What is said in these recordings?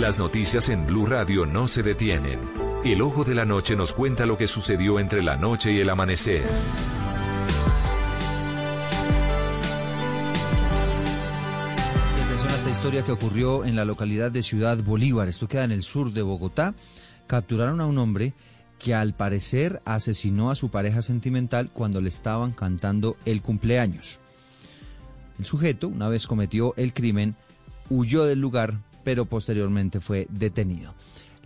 Las noticias en Blue Radio no se detienen. El ojo de la noche nos cuenta lo que sucedió entre la noche y el amanecer. Atención a esta historia que ocurrió en la localidad de Ciudad Bolívar. Esto queda en el sur de Bogotá. Capturaron a un hombre que al parecer asesinó a su pareja sentimental cuando le estaban cantando el cumpleaños. El sujeto, una vez cometió el crimen, huyó del lugar, pero posteriormente fue detenido.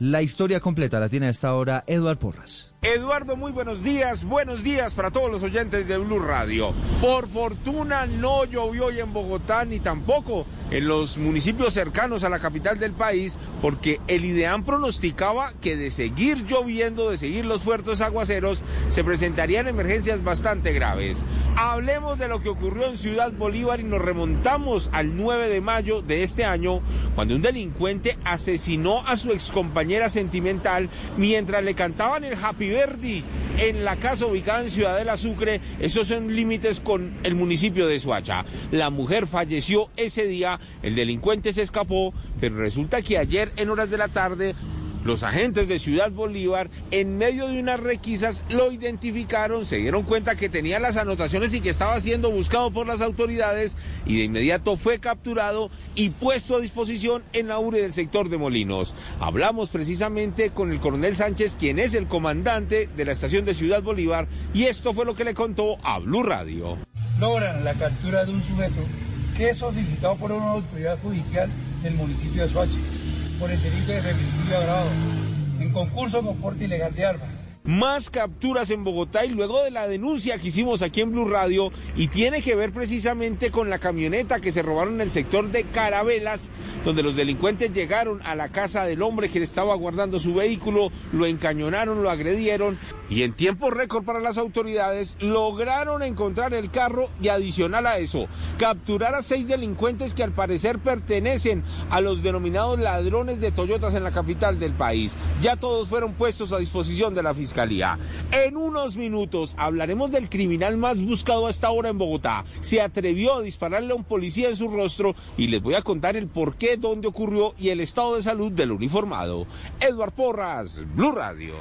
La historia completa la tiene a esta hora Eduard Porras. Eduardo, muy buenos días. Buenos días para todos los oyentes de Blue Radio. Por fortuna no llovió hoy en Bogotá ni tampoco en los municipios cercanos a la capital del país, porque el IDEAM pronosticaba que de seguir lloviendo, de seguir los fuertes aguaceros, se presentarían emergencias bastante graves. Hablemos de lo que ocurrió en Ciudad Bolívar y nos remontamos al 9 de mayo de este año, cuando un delincuente asesinó a su excompañera sentimental mientras le cantaban el Happy Verdi en la casa ubicada en Ciudadela Sucre. Esos son límites con el municipio de Suacha. La mujer falleció ese día, el delincuente se escapó, pero resulta que ayer en horas de la tarde los agentes de Ciudad Bolívar, en medio de unas requisas, lo identificaron, se dieron cuenta que tenía las anotaciones y que estaba siendo buscado por las autoridades y de inmediato fue capturado y puesto a disposición en la URE del sector de Molinos. Hablamos precisamente con el coronel Sánchez, quien es el comandante de la estación de Ciudad Bolívar, y esto fue lo que le contó a Blue Radio. Logran la captura de un sujeto que es solicitado por una autoridad judicial del municipio de Soacha por el delito de feminicidio agravado en concurso con porte ilegal de armas. Más capturas en Bogotá y luego de la denuncia que hicimos aquí en Blue Radio y tiene que ver precisamente con la camioneta que se robaron en el sector de Carabelas, donde los delincuentes llegaron a la casa del hombre que estaba guardando su vehículo, lo encañonaron, lo agredieron y en tiempo récord para las autoridades lograron encontrar el carro y adicional a eso, capturar a seis delincuentes que al parecer pertenecen a los denominados ladrones de Toyotas en la capital del país. Ya todos fueron puestos a disposición de la fiscalía. En unos minutos hablaremos del criminal más buscado hasta ahora en Bogotá. Se atrevió a dispararle a un policía en su rostro y les voy a contar el por qué, dónde ocurrió y el estado de salud del uniformado. Edward Porras, Blue Radio.